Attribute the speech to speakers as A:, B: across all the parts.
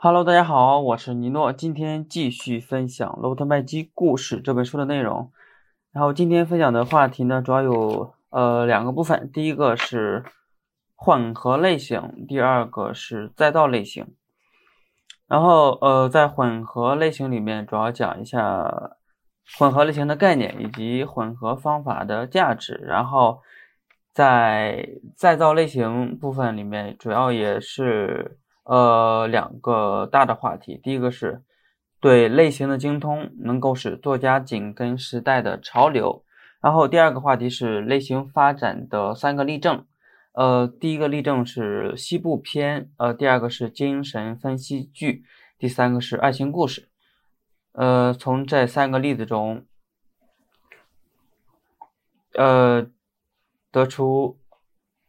A: Hello，大家好，我是尼诺，今天继续分享《罗伯特麦基故事》这本书的内容。然后今天分享的话题呢，主要有呃两个部分，第一个是混合类型，第二个是再造类型。然后呃，在混合类型里面，主要讲一下混合类型的概念以及混合方法的价值。然后在再造类型部分里面，主要也是。呃，两个大的话题，第一个是对类型的精通能够使作家紧跟时代的潮流，然后第二个话题是类型发展的三个例证。呃，第一个例证是西部片，呃，第二个是精神分析剧，第三个是爱情故事。呃，从这三个例子中，呃，得出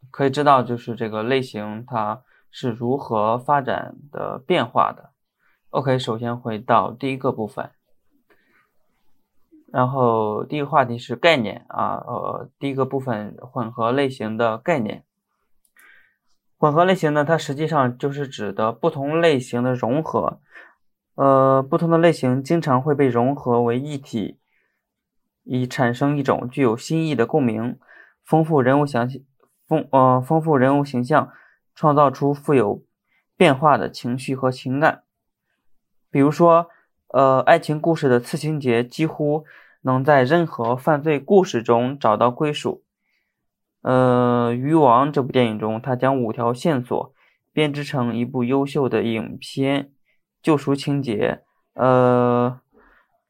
A: 可以知道，就是这个类型它。是如何发展的变化的？OK，首先回到第一个部分，然后第一个话题是概念啊，呃，第一个部分混合类型的概念。混合类型呢，它实际上就是指的不同类型的融合，呃，不同的类型经常会被融合为一体，以产生一种具有新意的共鸣，丰富人物详细，丰呃丰富人物形象。创造出富有变化的情绪和情感，比如说，呃，爱情故事的次情节几乎能在任何犯罪故事中找到归属。呃，《渔王》这部电影中，他将五条线索编织成一部优秀的影片，救赎情节，呃，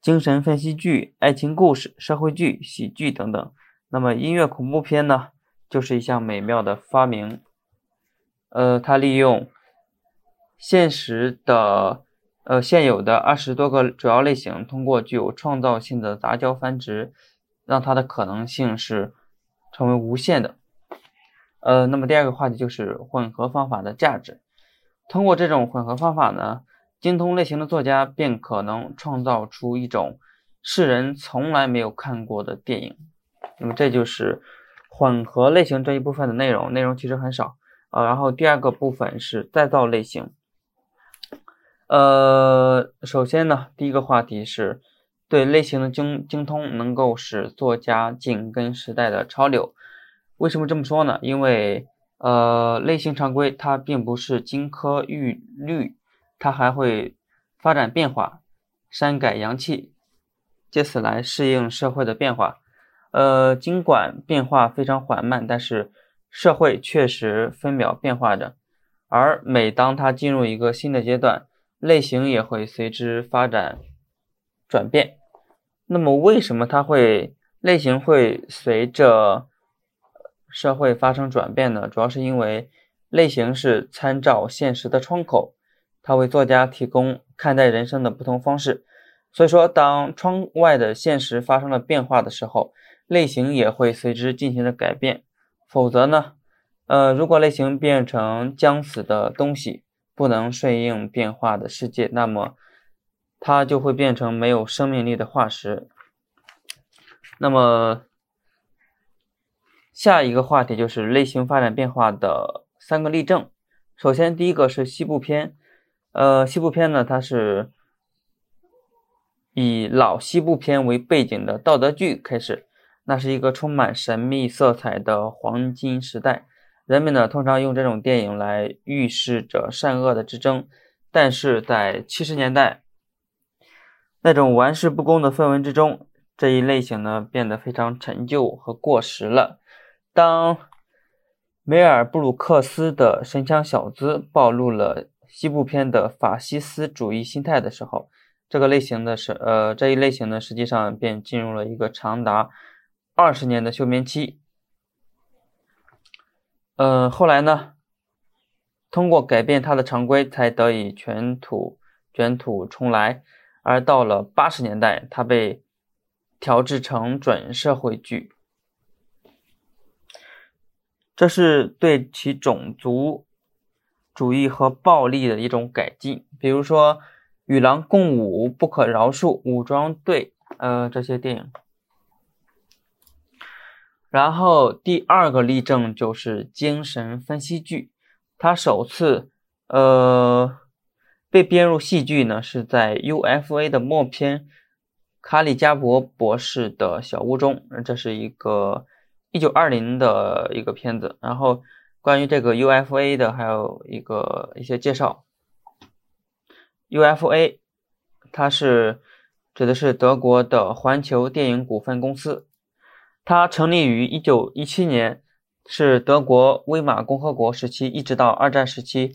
A: 精神分析剧、爱情故事、社会剧、喜剧等等。那么，音乐恐怖片呢，就是一项美妙的发明。呃，它利用现实的呃现有的二十多个主要类型，通过具有创造性的杂交繁殖，让它的可能性是成为无限的。呃，那么第二个话题就是混合方法的价值。通过这种混合方法呢，精通类型的作家便可能创造出一种世人从来没有看过的电影。那么这就是混合类型这一部分的内容，内容其实很少。呃，然后第二个部分是再造类型。呃，首先呢，第一个话题是对类型的精精通能够使作家紧跟时代的潮流。为什么这么说呢？因为呃，类型常规它并不是金科玉律，它还会发展变化，删改阳气，借此来适应社会的变化。呃，尽管变化非常缓慢，但是。社会确实分秒变化着，而每当它进入一个新的阶段，类型也会随之发展转变。那么，为什么它会类型会随着社会发生转变呢？主要是因为类型是参照现实的窗口，它为作家提供看待人生的不同方式。所以说，当窗外的现实发生了变化的时候，类型也会随之进行着改变。否则呢？呃，如果类型变成将死的东西，不能顺应变化的世界，那么它就会变成没有生命力的化石。那么下一个话题就是类型发展变化的三个例证。首先，第一个是西部片。呃，西部片呢，它是以老西部片为背景的道德剧开始。那是一个充满神秘色彩的黄金时代，人们呢通常用这种电影来预示着善恶的之争。但是在七十年代，那种玩世不恭的氛围之中，这一类型呢变得非常陈旧和过时了。当梅尔布鲁克斯的《神枪小子》暴露了西部片的法西斯主义心态的时候，这个类型的是呃这一类型呢实际上便进入了一个长达。二十年的休眠期，呃，后来呢，通过改变它的常规，才得以卷土卷土重来。而到了八十年代，它被调制成准社会剧，这是对其种族主义和暴力的一种改进。比如说，《与狼共舞》《不可饶恕》《武装队》呃这些电影。然后第二个例证就是精神分析剧，它首次呃被编入戏剧呢，是在 UFA 的末篇《卡里加博博士的小屋》中，这是一个一九二零的一个片子。然后关于这个 UFA 的还有一个一些介绍。UFA 它是指的是德国的环球电影股份公司，它成立于一九一七年，是德国威玛共和国时期一直到二战时期。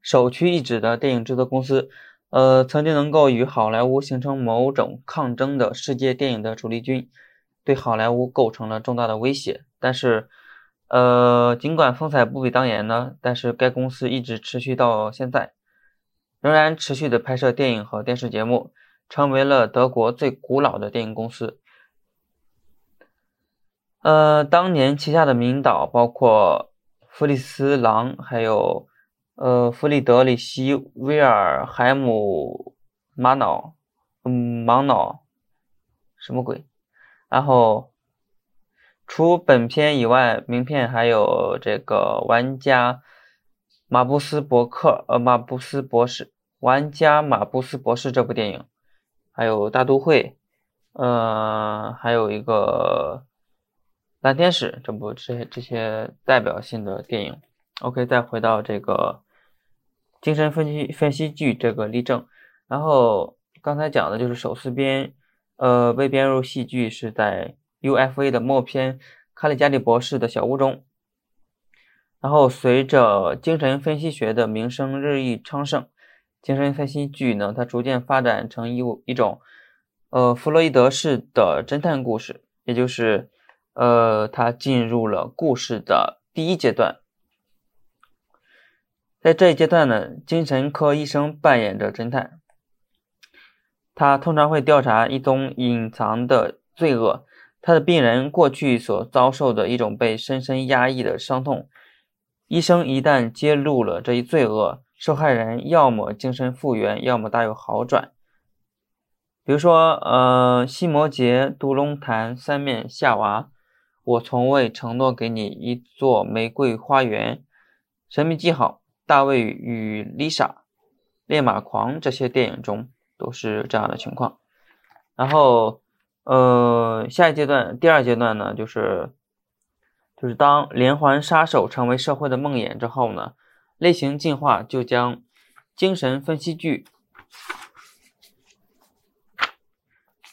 A: 首屈一指的电影制作公司，呃，曾经能够与好莱坞形成某种抗争的世界电影的主力军，对好莱坞构成了重大的威胁。但是，呃，尽管风采不比当年呢，但是该公司一直持续到现在，仍然持续的拍摄电影和电视节目，成为了德国最古老的电影公司。呃，当年旗下的名导包括弗里斯狼，还有。呃，弗里德里希·威尔海姆·玛瑙，嗯，芒瑙，什么鬼？然后，除本片以外，名片还有这个玩家马布斯伯克，呃，马布斯博士，玩家马布斯博士这部电影，还有大都会，呃，还有一个蓝天使这部这些这些代表性的电影。OK，再回到这个。精神分析分析剧这个例证，然后刚才讲的就是首次编，呃，被编入戏剧是在 UFA 的末篇《卡里加里博士的小屋》中。然后随着精神分析学的名声日益昌盛，精神分析剧呢，它逐渐发展成一一种，呃，弗洛伊德式的侦探故事，也就是，呃，它进入了故事的第一阶段。在这一阶段呢，精神科医生扮演着侦探，他通常会调查一宗隐藏的罪恶，他的病人过去所遭受的一种被深深压抑的伤痛。医生一旦揭露了这一罪恶，受害人要么精神复原，要么大有好转。比如说，呃，西摩杰杜隆谈三面夏娃，我从未承诺给你一座玫瑰花园，神秘记号。大卫与丽莎、烈马狂这些电影中都是这样的情况。然后，呃，下一阶段，第二阶段呢，就是就是当连环杀手成为社会的梦魇之后呢，类型进化就将精神分析剧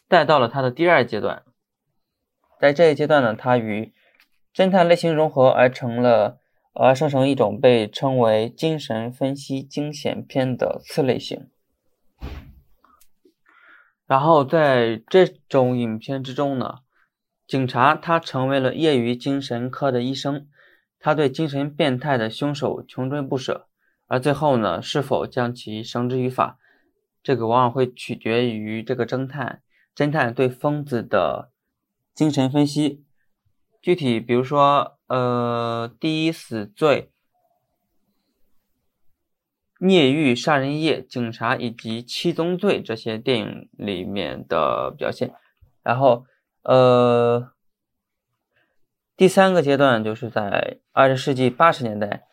A: 带到了它的第二阶段。在这一阶段呢，它与侦探类型融合而成了。而生成一种被称为精神分析惊险片的次类型。然后在这种影片之中呢，警察他成为了业余精神科的医生，他对精神变态的凶手穷追不舍，而最后呢，是否将其绳之于法，这个往往会取决于这个侦探侦探对疯子的精神分析。具体比如说。呃，第一死罪、孽狱、杀人夜、警察以及七宗罪这些电影里面的表现。然后，呃，第三个阶段就是在二十世纪八十年代，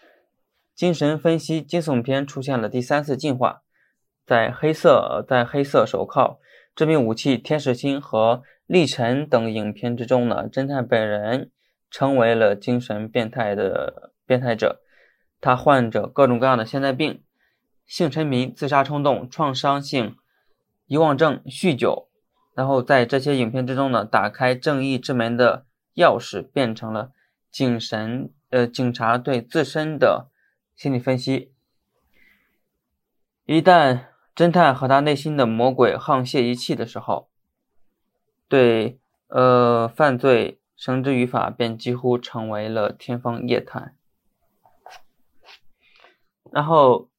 A: 精神分析惊悚片出现了第三次进化。在黑色、在黑色手铐、致命武器、天使心和历程等影片之中呢，侦探本人。成为了精神变态的变态者，他患着各种各样的现代病，性沉迷、自杀冲动、创伤性遗忘症、酗酒，然后在这些影片之中呢，打开正义之门的钥匙变成了警神呃警察对自身的心理分析。一旦侦探和他内心的魔鬼沆瀣一气的时候，对呃犯罪。绳之于法，便几乎成为了天方夜谭。然后，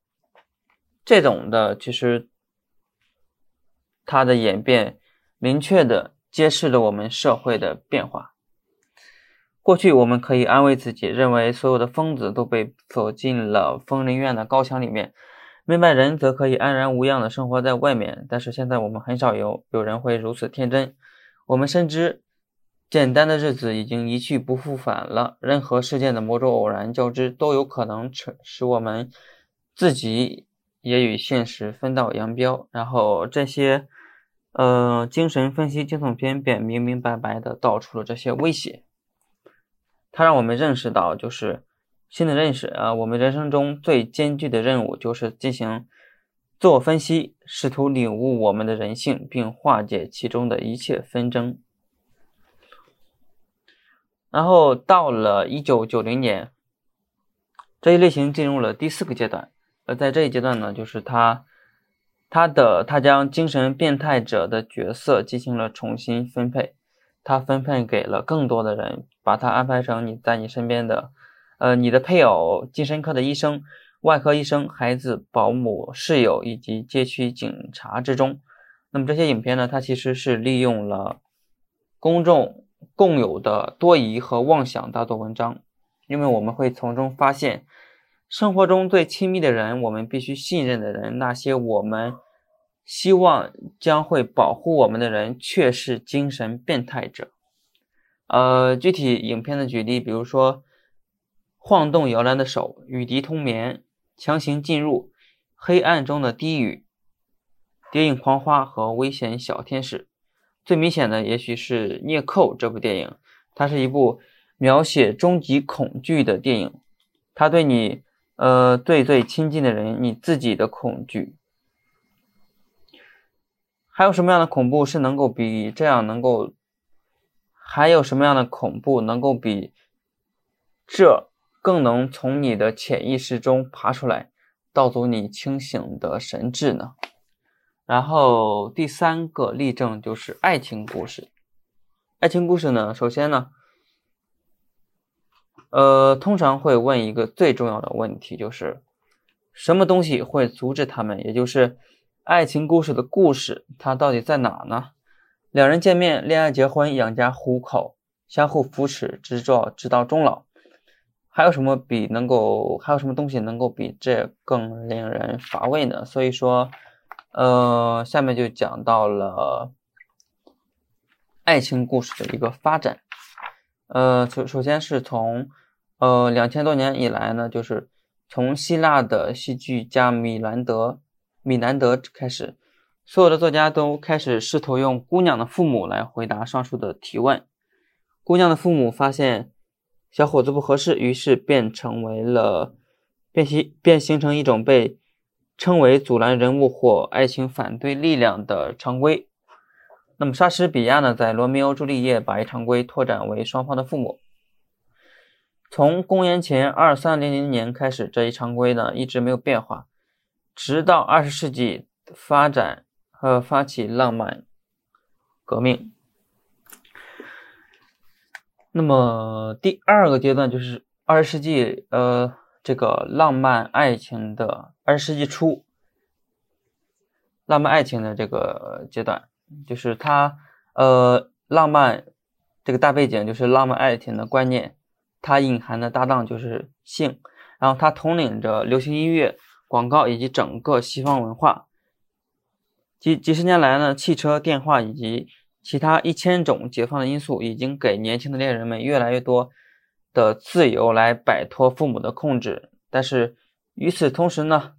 A: 这种的其实它的演变，明确的揭示了我们社会的变化。过去我们可以安慰自己，认为所有的疯子都被锁进了疯人院的高墙里面，明白人则可以安然无恙的生活在外面。但是现在我们很少有有人会如此天真，我们深知。简单的日子已经一去不复返了。任何事件的某种偶然交织都有可能使使我们自己也与现实分道扬镳。然后这些，呃，精神分析惊悚片便明明白白的道出了这些威胁。它让我们认识到，就是新的认识啊，我们人生中最艰巨的任务就是进行自我分析，试图领悟我们的人性，并化解其中的一切纷争。然后到了一九九零年，这一类型进入了第四个阶段。而在这一阶段呢，就是他，他的他将精神变态者的角色进行了重新分配，他分配给了更多的人，把他安排成你在你身边的，呃，你的配偶、精神科的医生、外科医生、孩子、保姆、室友以及街区警察之中。那么这些影片呢，它其实是利用了公众。共有的多疑和妄想大做文章，因为我们会从中发现，生活中最亲密的人，我们必须信任的人，那些我们希望将会保护我们的人，却是精神变态者。呃，具体影片的举例，比如说晃动摇篮的手、与敌同眠、强行进入、黑暗中的低语、谍影狂花和危险小天使。最明显的，也许是《聂寇》这部电影，它是一部描写终极恐惧的电影。它对你，呃，最最亲近的人，你自己的恐惧。还有什么样的恐怖是能够比这样能够？还有什么样的恐怖能够比这更能从你的潜意识中爬出来，盗走你清醒的神智呢？然后第三个例证就是爱情故事。爱情故事呢，首先呢，呃，通常会问一个最重要的问题，就是什么东西会阻止他们？也就是爱情故事的故事，它到底在哪呢？两人见面、恋爱、结婚、养家糊口、相互扶持，直到直到终老，还有什么比能够还有什么东西能够比这更令人乏味呢？所以说。呃，下面就讲到了爱情故事的一个发展。呃，首首先是从呃两千多年以来呢，就是从希腊的戏剧家米兰德米兰德开始，所有的作家都开始试图用姑娘的父母来回答上述的提问。姑娘的父母发现小伙子不合适，于是便成为了便形便形成一种被。称为阻拦人物或爱情反对力量的常规。那么莎士比亚呢，在《罗密欧朱丽叶》把一常规拓展为双方的父母。从公元前二三零零年开始，这一常规呢一直没有变化，直到二十世纪发展和发起浪漫革命。那么第二个阶段就是二十世纪，呃。这个浪漫爱情的二十世纪初，浪漫爱情的这个阶段，就是它，呃，浪漫这个大背景就是浪漫爱情的观念，它隐含的搭档就是性，然后它统领着流行音乐、广告以及整个西方文化。几几十年来呢，汽车、电话以及其他一千种解放的因素，已经给年轻的恋人们越来越多。的自由来摆脱父母的控制，但是与此同时呢，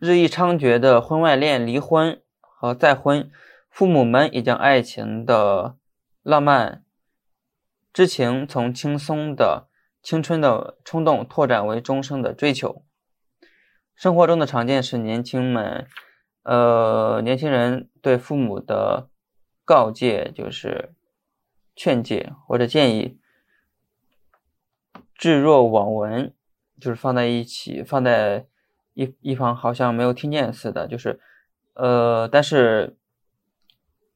A: 日益猖獗的婚外恋、离婚和再婚，父母们也将爱情的浪漫之情从轻松的青春的冲动拓展为终生的追求。生活中的常见是年轻们，呃，年轻人对父母的告诫就是。劝诫或者建议，置若罔闻，就是放在一起，放在一一方，好像没有听见似的。就是，呃，但是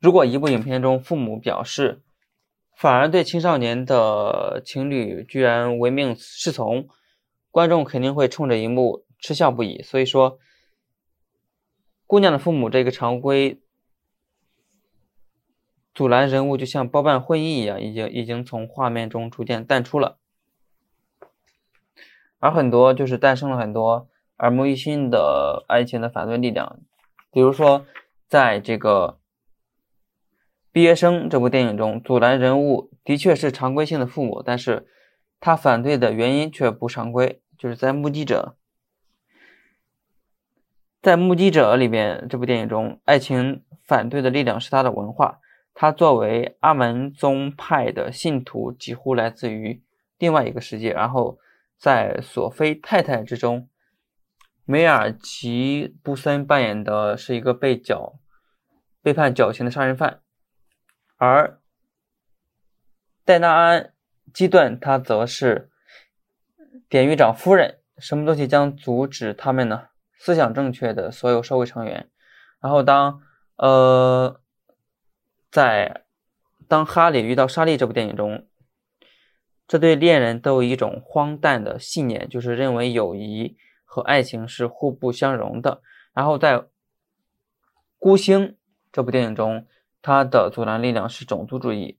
A: 如果一部影片中父母表示，反而对青少年的情侣居然唯命是从，观众肯定会冲着荧幕嗤笑不已。所以说，姑娘的父母这个常规。阻拦人物就像包办婚姻一样，已经已经从画面中逐渐淡出了，而很多就是诞生了很多耳目一新的爱情的反对力量，比如说在这个《毕业生》这部电影中，阻拦人物的确是常规性的父母，但是他反对的原因却不常规，就是在目击者，在《目击者》里边这部电影中，爱情反对的力量是他的文化。他作为阿门宗派的信徒，几乎来自于另外一个世界。然后，在索菲太太之中，梅尔吉布森扮演的是一个被绞、被判绞刑的杀人犯，而戴纳安基顿他则是典狱长夫人。什么东西将阻止他们呢？思想正确的所有社会成员。然后，当呃。在当哈利遇到莎莉这部电影中，这对恋人都有一种荒诞的信念，就是认为友谊和爱情是互不相容的。然后在《孤星》这部电影中，他的阻拦力量是种族主义；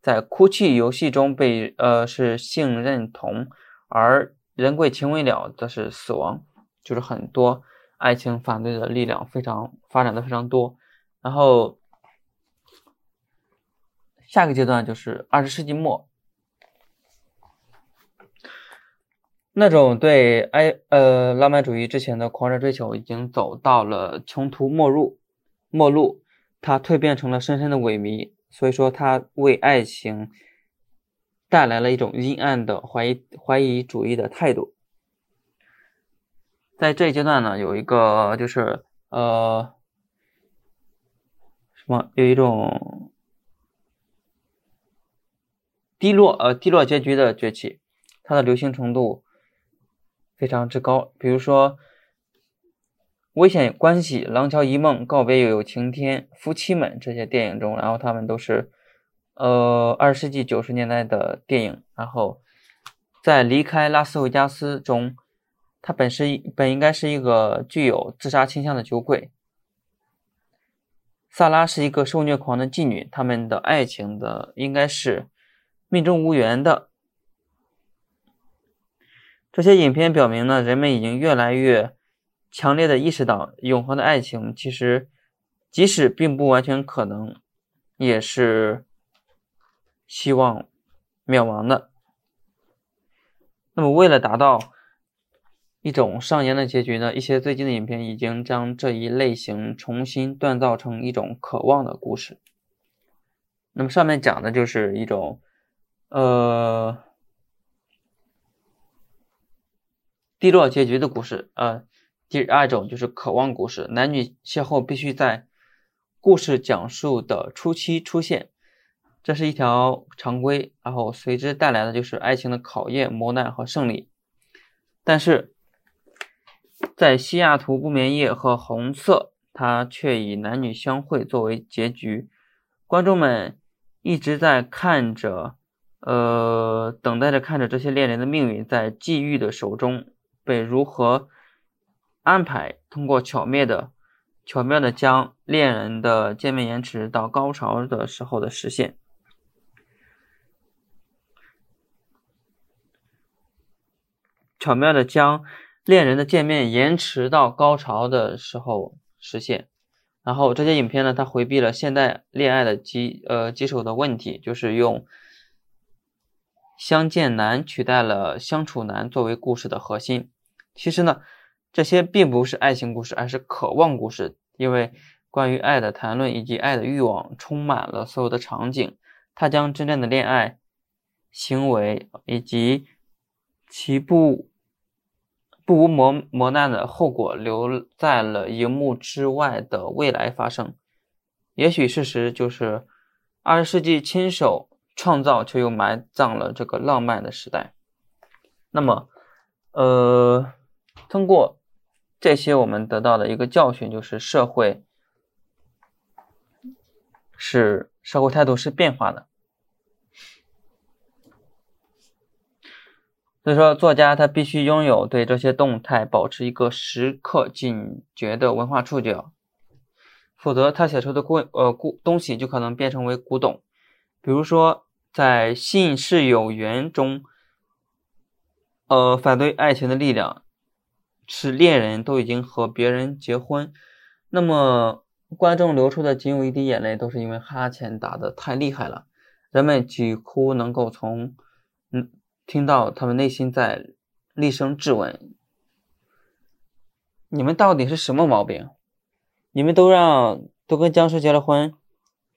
A: 在《哭泣游戏》中被呃是性认同，而人贵情未了则是死亡。就是很多爱情反对的力量非常发展的非常多，然后。下个阶段就是二十世纪末，那种对爱呃浪漫主义之前的狂热追求已经走到了穷途末路，末路，它蜕变成了深深的萎靡。所以说，它为爱情带来了一种阴暗的怀疑怀疑主义的态度。在这一阶段呢，有一个就是呃什么，有一种。低落，呃，低落结局的崛起，它的流行程度非常之高。比如说，《危险关系》《廊桥遗梦》《告别有晴天》《夫妻们》这些电影中，然后他们都是呃二十世纪九十年代的电影。然后在《离开拉斯维加斯》中，他本是本应该是一个具有自杀倾向的酒鬼。萨拉是一个受虐狂的妓女，他们的爱情的应该是。命中无缘的这些影片表明呢，人们已经越来越强烈的意识到，永恒的爱情其实即使并不完全可能，也是希望灭亡的。那么，为了达到一种上演的结局呢，一些最近的影片已经将这一类型重新锻造成一种渴望的故事。那么，上面讲的就是一种。呃，低落结局的故事，呃，第二种就是渴望故事，男女邂逅必须在故事讲述的初期出现，这是一条常规，然后随之带来的就是爱情的考验、磨难和胜利。但是在西雅图不眠夜和红色，它却以男女相会作为结局，观众们一直在看着。呃，等待着看着这些恋人的命运在际遇的手中被如何安排，通过巧妙的、巧妙的将恋人的见面延迟到高潮的时候的实现，巧妙的将恋人的见面延迟到高潮的时候实现。然后这些影片呢，它回避了现代恋爱的棘呃棘手的问题，就是用。相见难取代了相处难作为故事的核心。其实呢，这些并不是爱情故事，而是渴望故事。因为关于爱的谈论以及爱的欲望充满了所有的场景。它将真正的恋爱行为以及其不不无磨磨难的后果留在了荧幕之外的未来发生。也许事实就是二十世纪亲手。创造却又埋葬了这个浪漫的时代。那么，呃，通过这些，我们得到的一个教训就是，社会是社会态度是变化的。所以说，作家他必须拥有对这些动态保持一个时刻警觉的文化触角，否则他写出的故呃故东西就可能变成为古董。比如说，在《信是有缘》中，呃，反对爱情的力量是恋人都已经和别人结婚，那么观众流出的仅有一滴眼泪，都是因为哈欠打的太厉害了，人们几乎能够从听到他们内心在厉声质问。你们到底是什么毛病？你们都让都跟僵尸结了婚，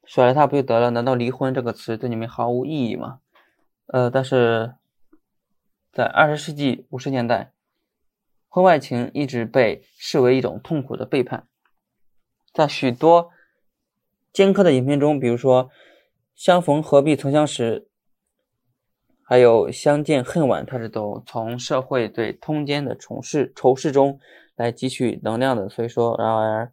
A: 甩了他不就得了？难道离婚这个词对你们毫无意义吗？呃，但是在二十世纪五十年代，婚外情一直被视为一种痛苦的背叛，在许多尖刻的影片中，比如说《相逢何必曾相识》。还有相见恨晚，它是都从社会对通奸的仇视仇视中来汲取能量的。所以说，然而，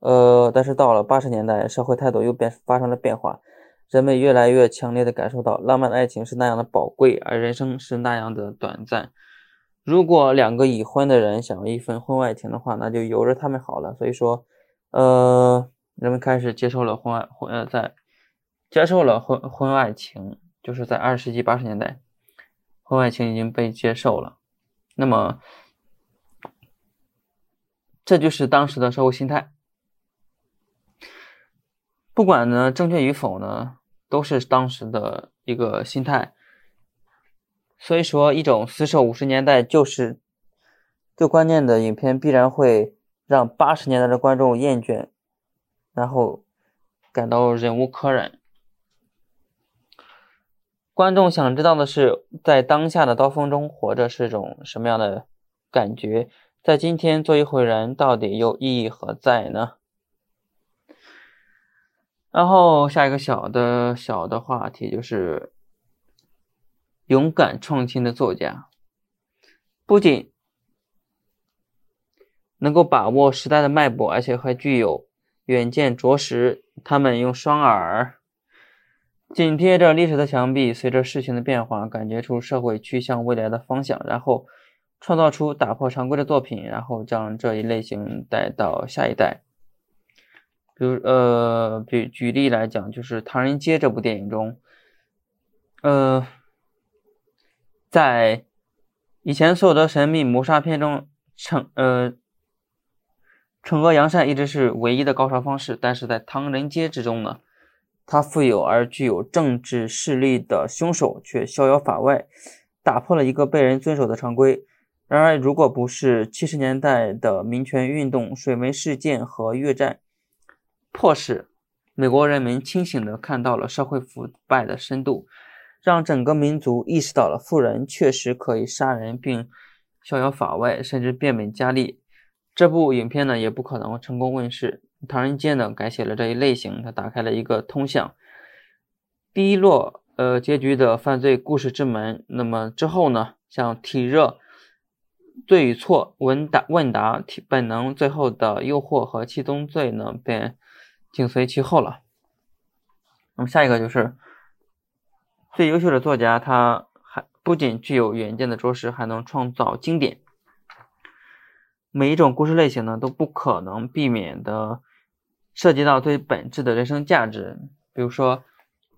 A: 呃，但是到了八十年代，社会态度又变发生了变化，人们越来越强烈的感受到浪漫的爱情是那样的宝贵，而人生是那样的短暂。如果两个已婚的人想要一份婚外情的话，那就由着他们好了。所以说，呃，人们开始接受了婚外婚呃，在接受了婚婚外情。就是在二十世纪八十年代，婚外情已经被接受了。那么，这就是当时的社会心态。不管呢正确与否呢，都是当时的一个心态。所以说，一种死守五十年代就是最关键的影片，必然会让八十年代的观众厌倦，然后感到忍无可忍。观众想知道的是，在当下的刀锋中活着是种什么样的感觉？在今天做一回人，到底又意义何在呢？然后下一个小的小的话题就是勇敢创新的作家，不仅能够把握时代的脉搏，而且还具有远见卓识。他们用双耳。紧贴着历史的墙壁，随着事情的变化，感觉出社会趋向未来的方向，然后创造出打破常规的作品，然后将这一类型带到下一代。比如，呃，比举例来讲，就是《唐人街》这部电影中，呃，在以前所有的神秘谋杀片中，惩呃惩恶扬善一直是唯一的高潮方式，但是在《唐人街》之中呢？他富有而具有政治势力的凶手却逍遥法外，打破了一个被人遵守的常规。然而，如果不是七十年代的民权运动、水门事件和越战，迫使美国人民清醒地看到了社会腐败的深度，让整个民族意识到了富人确实可以杀人并逍遥法外，甚至变本加厉，这部影片呢也不可能成功问世。唐人街呢改写了这一类型，它打开了一个通向低落呃结局的犯罪故事之门。那么之后呢，像体热、对与错、问答问答、体本能、最后的诱惑和七宗罪呢，便紧随其后了。那么下一个就是最优秀的作家，他还不仅具有远见的卓识，还能创造经典。每一种故事类型呢，都不可能避免的。涉及到最本质的人生价值，比如说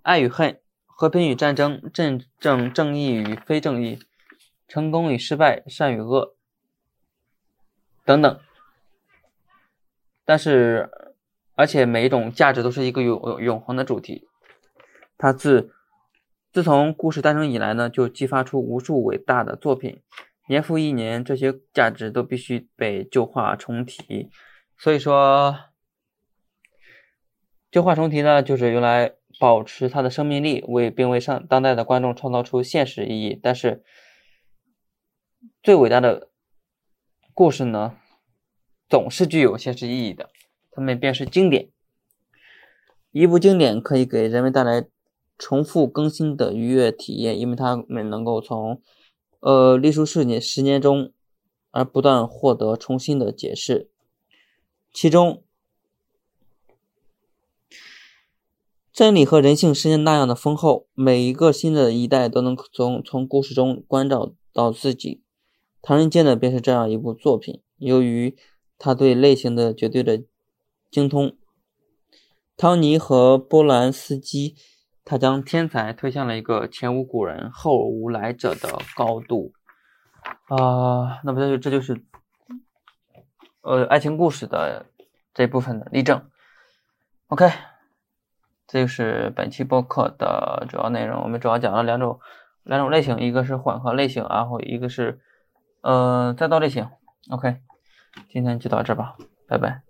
A: 爱与恨、和平与战争、正正正义与非正义、成功与失败、善与恶等等。但是，而且每一种价值都是一个永永恒的主题。它自自从故事诞生以来呢，就激发出无数伟大的作品，年复一年，这些价值都必须被旧化重提。所以说。旧话重提呢，就是用来保持它的生命力，为并为上当代的观众创造出现实意义。但是，最伟大的故事呢，总是具有现实意义的，它们便是经典。一部经典可以给人们带来重复更新的愉悦体验，因为它们能够从呃历数十年十年中而不断获得重新的解释，其中。真理和人性是那样的丰厚，每一个新的一代都能从从故事中关照到自己。唐人街呢，便是这样一部作品。由于他对类型的绝对的精通，汤尼和波兰斯基，他将天才推向了一个前无古人后无来者的高度。啊，那么这就这就是呃爱情故事的这部分的例证。OK。这就是本期播客的主要内容。我们主要讲了两种两种类型，一个是混合类型，然后一个是呃再造类型。OK，今天就到这吧，拜拜。